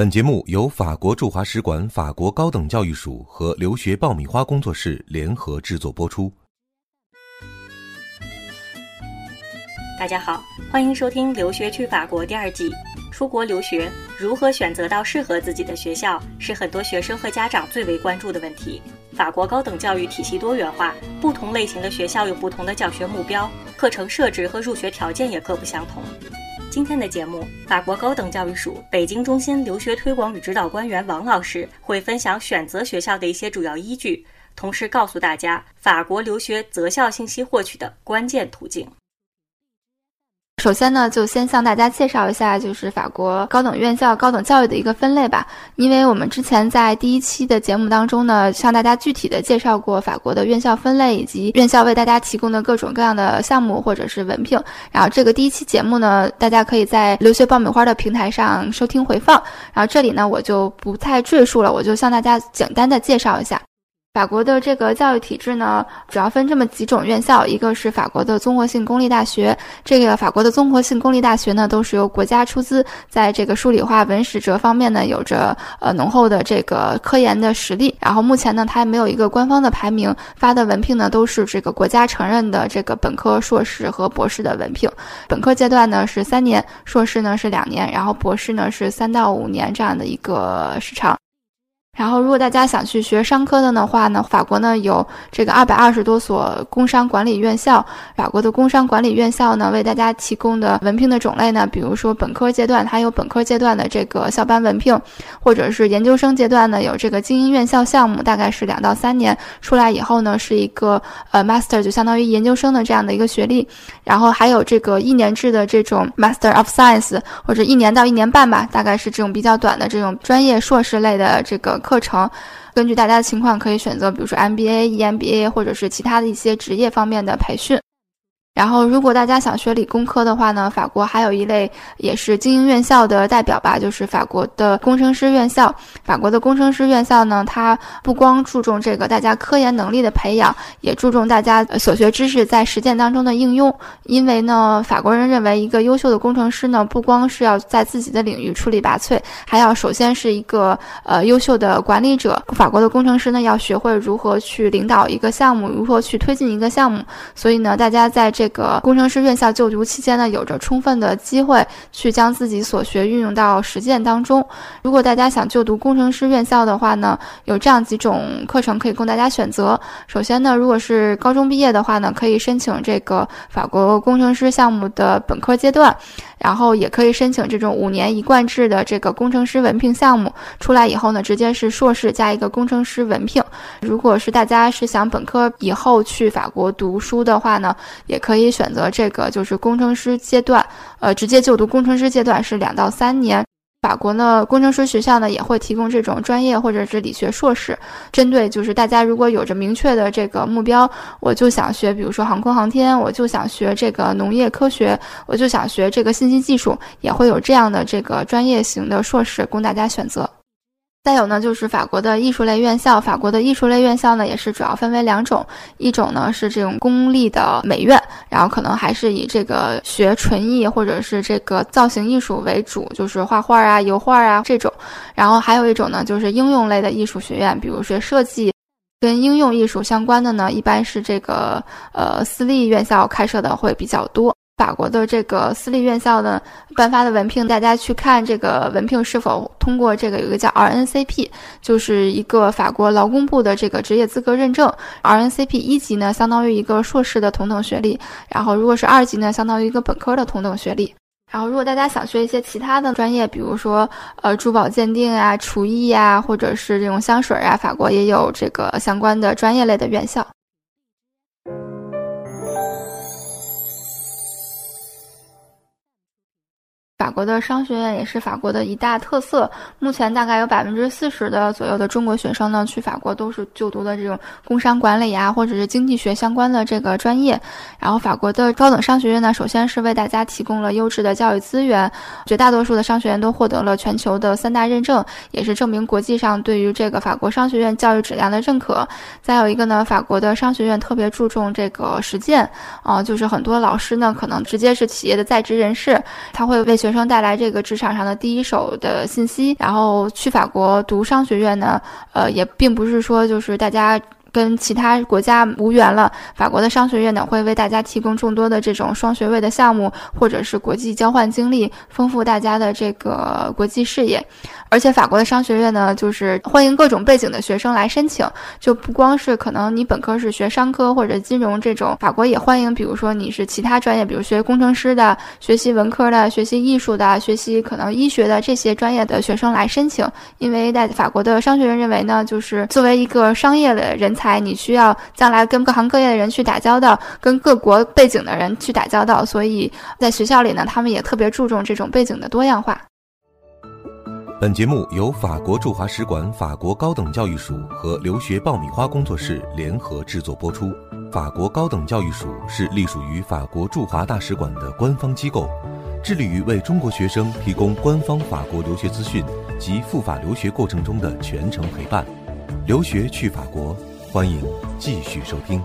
本节目由法国驻华使馆法国高等教育署和留学爆米花工作室联合制作播出。大家好，欢迎收听《留学去法国》第二季。出国留学如何选择到适合自己的学校，是很多学生和家长最为关注的问题。法国高等教育体系多元化，不同类型的学校有不同的教学目标，课程设置和入学条件也各不相同。今天的节目，法国高等教育署北京中心留学推广与指导官员王老师会分享选择学校的一些主要依据，同时告诉大家法国留学择校信息获取的关键途径。首先呢，就先向大家介绍一下，就是法国高等院校、高等教育的一个分类吧。因为我们之前在第一期的节目当中呢，向大家具体的介绍过法国的院校分类以及院校为大家提供的各种各样的项目或者是文凭。然后这个第一期节目呢，大家可以在留学爆米花的平台上收听回放。然后这里呢，我就不太赘述了，我就向大家简单的介绍一下。法国的这个教育体制呢，主要分这么几种院校，一个是法国的综合性公立大学。这个法国的综合性公立大学呢，都是由国家出资，在这个数理化文史哲方面呢，有着呃浓厚的这个科研的实力。然后目前呢，它还没有一个官方的排名，发的文凭呢都是这个国家承认的这个本科、硕士和博士的文凭。本科阶段呢是三年，硕士呢是两年，然后博士呢是三到五年这样的一个时长。然后，如果大家想去学商科的的话呢，法国呢有这个二百二十多所工商管理院校。法国的工商管理院校呢，为大家提供的文凭的种类呢，比如说本科阶段它有本科阶段的这个校班文凭，或者是研究生阶段呢有这个精英院校项目，大概是两到三年出来以后呢是一个呃 master，就相当于研究生的这样的一个学历。然后还有这个一年制的这种 master of science，或者一年到一年半吧，大概是这种比较短的这种专业硕士类的这个。课程，根据大家的情况可以选择，比如说 MBA、EMBA 或者是其他的一些职业方面的培训。然后，如果大家想学理工科的话呢，法国还有一类也是精英院校的代表吧，就是法国的工程师院校。法国的工程师院校呢，它不光注重这个大家科研能力的培养，也注重大家所学知识在实践当中的应用。因为呢，法国人认为一个优秀的工程师呢，不光是要在自己的领域出类拔萃，还要首先是一个呃优秀的管理者。法国的工程师呢，要学会如何去领导一个项目，如何去推进一个项目。所以呢，大家在这个工程师院校就读期间呢，有着充分的机会去将自己所学运用到实践当中。如果大家想就读工程师院校的话呢，有这样几种课程可以供大家选择。首先呢，如果是高中毕业的话呢，可以申请这个法国工程师项目的本科阶段，然后也可以申请这种五年一贯制的这个工程师文凭项目。出来以后呢，直接是硕士加一个工程师文凭。如果是大家是想本科以后去法国读书的话呢，也可以可以选择这个，就是工程师阶段，呃，直接就读工程师阶段是两到三年。法国呢，工程师学校呢也会提供这种专业或者是理学硕士，针对就是大家如果有着明确的这个目标，我就想学，比如说航空航天，我就想学这个农业科学，我就想学这个信息技术，也会有这样的这个专业型的硕士供大家选择。再有呢，就是法国的艺术类院校。法国的艺术类院校呢，也是主要分为两种，一种呢是这种公立的美院，然后可能还是以这个学纯艺或者是这个造型艺术为主，就是画画啊、油画啊这种。然后还有一种呢，就是应用类的艺术学院，比如学设计，跟应用艺术相关的呢，一般是这个呃私立院校开设的会比较多。法国的这个私立院校的颁发的文凭，大家去看这个文凭是否通过这个有一个叫 RNCP，就是一个法国劳工部的这个职业资格认证。RNCP 一级呢，相当于一个硕士的同等学历，然后如果是二级呢，相当于一个本科的同等学历。然后如果大家想学一些其他的专业，比如说呃珠宝鉴定啊、厨艺啊，或者是这种香水啊，法国也有这个相关的专业类的院校。法国的商学院也是法国的一大特色。目前大概有百分之四十的左右的中国学生呢，去法国都是就读的这种工商管理啊，或者是经济学相关的这个专业。然后法国的高等商学院呢，首先是为大家提供了优质的教育资源，绝大多数的商学院都获得了全球的三大认证，也是证明国际上对于这个法国商学院教育质量的认可。再有一个呢，法国的商学院特别注重这个实践，啊，就是很多老师呢可能直接是企业的在职人士，他会为学学生带来这个职场上的第一手的信息。然后去法国读商学院呢，呃，也并不是说就是大家。跟其他国家无缘了。法国的商学院呢，会为大家提供众多的这种双学位的项目，或者是国际交换经历，丰富大家的这个国际视野。而且法国的商学院呢，就是欢迎各种背景的学生来申请，就不光是可能你本科是学商科或者金融这种，法国也欢迎，比如说你是其他专业，比如学工程师的、学习文科的、学习艺术的、学习可能医学的这些专业的学生来申请。因为在法国的商学院认为呢，就是作为一个商业的人才，你需要将来跟各行各业的人去打交道，跟各国背景的人去打交道，所以在学校里呢，他们也特别注重这种背景的多样化。本节目由法国驻华使馆法国高等教育署和留学爆米花工作室联合制作播出。法国高等教育署是隶属于法国驻华大使馆的官方机构，致力于为中国学生提供官方法国留学资讯及赴法留学过程中的全程陪伴。留学去法国，欢迎继续收听。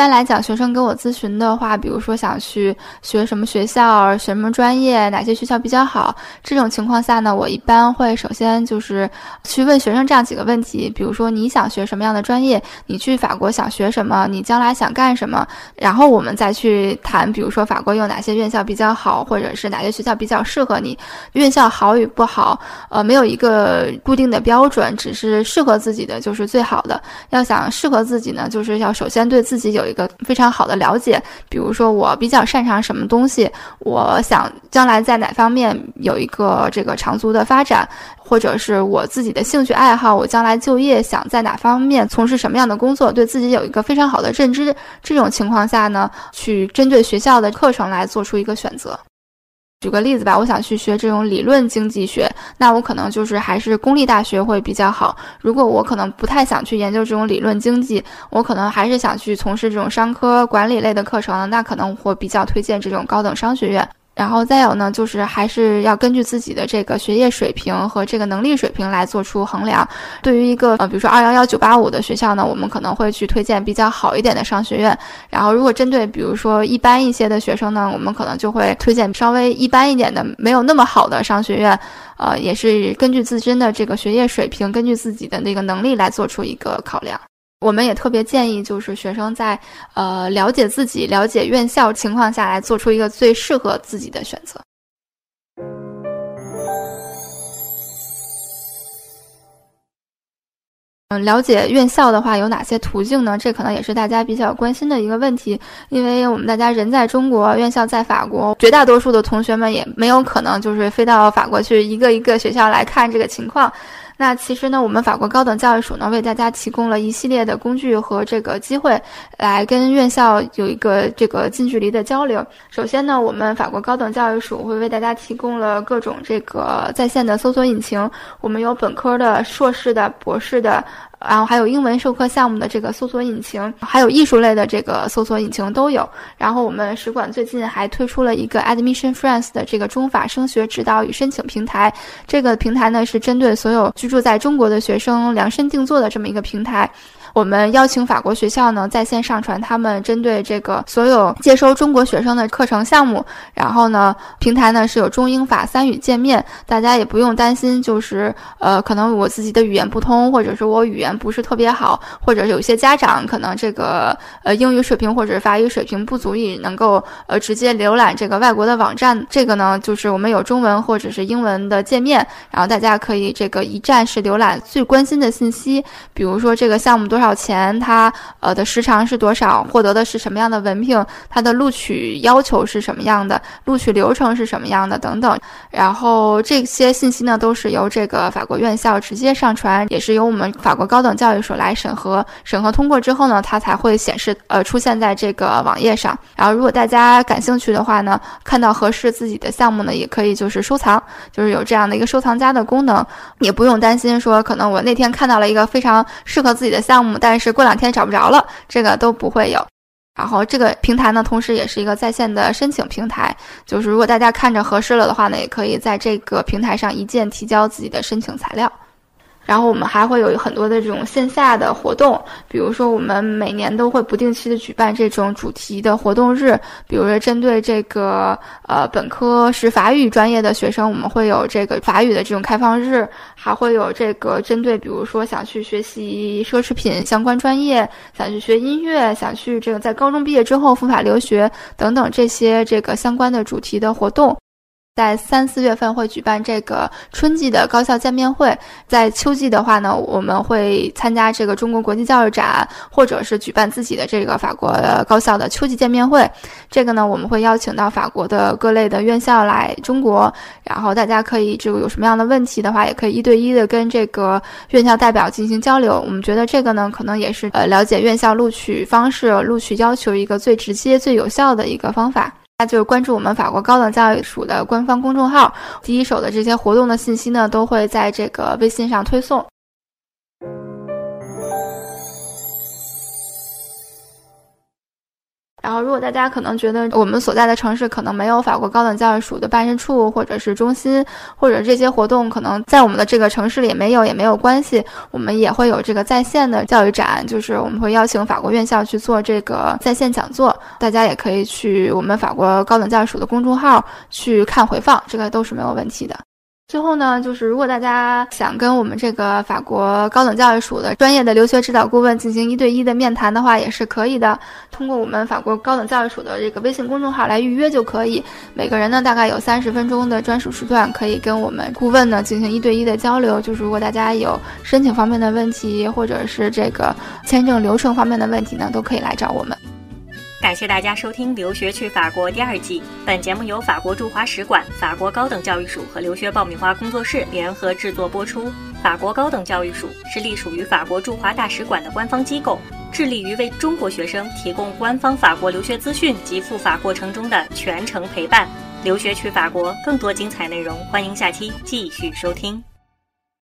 一般来讲，学生跟我咨询的话，比如说想去学什么学校、学什么专业、哪些学校比较好，这种情况下呢，我一般会首先就是去问学生这样几个问题，比如说你想学什么样的专业，你去法国想学什么，你将来想干什么，然后我们再去谈，比如说法国有哪些院校比较好，或者是哪些学校比较适合你。院校好与不好，呃，没有一个固定的标准，只是适合自己的就是最好的。要想适合自己呢，就是要首先对自己。有一个非常好的了解，比如说我比较擅长什么东西，我想将来在哪方面有一个这个长足的发展，或者是我自己的兴趣爱好，我将来就业想在哪方面从事什么样的工作，对自己有一个非常好的认知。这种情况下呢，去针对学校的课程来做出一个选择。举个例子吧，我想去学这种理论经济学，那我可能就是还是公立大学会比较好。如果我可能不太想去研究这种理论经济，我可能还是想去从事这种商科管理类的课程，那可能我比较推荐这种高等商学院。然后再有呢，就是还是要根据自己的这个学业水平和这个能力水平来做出衡量。对于一个呃，比如说二幺幺九八五的学校呢，我们可能会去推荐比较好一点的商学院。然后如果针对比如说一般一些的学生呢，我们可能就会推荐稍微一般一点的、没有那么好的商学院。呃，也是根据自身的这个学业水平，根据自己的那个能力来做出一个考量。我们也特别建议，就是学生在呃了解自己、了解院校情况下来做出一个最适合自己的选择。嗯，了解院校的话有哪些途径呢？这可能也是大家比较关心的一个问题，因为我们大家人在中国，院校在法国，绝大多数的同学们也没有可能就是飞到法国去一个一个学校来看这个情况。那其实呢，我们法国高等教育署呢为大家提供了一系列的工具和这个机会，来跟院校有一个这个近距离的交流。首先呢，我们法国高等教育署会为大家提供了各种这个在线的搜索引擎，我们有本科的、硕士的、博士的。然后还有英文授课项目的这个搜索引擎，还有艺术类的这个搜索引擎都有。然后我们使馆最近还推出了一个 Admission France 的这个中法升学指导与申请平台。这个平台呢是针对所有居住在中国的学生量身定做的这么一个平台。我们邀请法国学校呢在线上传他们针对这个所有接收中国学生的课程项目，然后呢，平台呢是有中英法三语界面，大家也不用担心，就是呃，可能我自己的语言不通，或者是我语言不是特别好，或者有些家长可能这个呃英语水平或者法语水平不足以能够呃直接浏览这个外国的网站，这个呢就是我们有中文或者是英文的界面，然后大家可以这个一站式浏览最关心的信息，比如说这个项目多。多少钱？它呃的时长是多少？获得的是什么样的文凭？它的录取要求是什么样的？录取流程是什么样的？等等。然后这些信息呢，都是由这个法国院校直接上传，也是由我们法国高等教育所来审核。审核通过之后呢，它才会显示呃出现在这个网页上。然后如果大家感兴趣的话呢，看到合适自己的项目呢，也可以就是收藏，就是有这样的一个收藏夹的功能，也不用担心说可能我那天看到了一个非常适合自己的项目。但是过两天找不着了，这个都不会有。然后这个平台呢，同时也是一个在线的申请平台，就是如果大家看着合适了的话呢，也可以在这个平台上一键提交自己的申请材料。然后我们还会有很多的这种线下的活动，比如说我们每年都会不定期的举办这种主题的活动日，比如说针对这个呃本科是法语专业的学生，我们会有这个法语的这种开放日，还会有这个针对比如说想去学习奢侈品相关专业，想去学音乐，想去这个在高中毕业之后赴法留学等等这些这个相关的主题的活动。在三四月份会举办这个春季的高校见面会，在秋季的话呢，我们会参加这个中国国际教育展，或者是举办自己的这个法国高校的秋季见面会。这个呢，我们会邀请到法国的各类的院校来中国，然后大家可以这个有什么样的问题的话，也可以一对一的跟这个院校代表进行交流。我们觉得这个呢，可能也是呃了解院校录取方式、录取要求一个最直接、最有效的一个方法。那就是关注我们法国高等教育署的官方公众号，第一手的这些活动的信息呢，都会在这个微信上推送。然后，如果大家可能觉得我们所在的城市可能没有法国高等教育署的办事处或者是中心，或者这些活动可能在我们的这个城市里没有也没有关系，我们也会有这个在线的教育展，就是我们会邀请法国院校去做这个在线讲座，大家也可以去我们法国高等教育署的公众号去看回放，这个都是没有问题的。最后呢，就是如果大家想跟我们这个法国高等教育署的专业的留学指导顾问进行一对一的面谈的话，也是可以的。通过我们法国高等教育署的这个微信公众号来预约就可以。每个人呢，大概有三十分钟的专属时段，可以跟我们顾问呢进行一对一的交流。就是如果大家有申请方面的问题，或者是这个签证流程方面的问题呢，都可以来找我们。感谢大家收听《留学去法国》第二季。本节目由法国驻华使馆、法国高等教育署和留学爆米花工作室联合制作播出。法国高等教育署是隶属于法国驻华大使馆的官方机构，致力于为中国学生提供官方法国留学资讯及赴法过程中的全程陪伴。留学去法国，更多精彩内容，欢迎下期继续收听。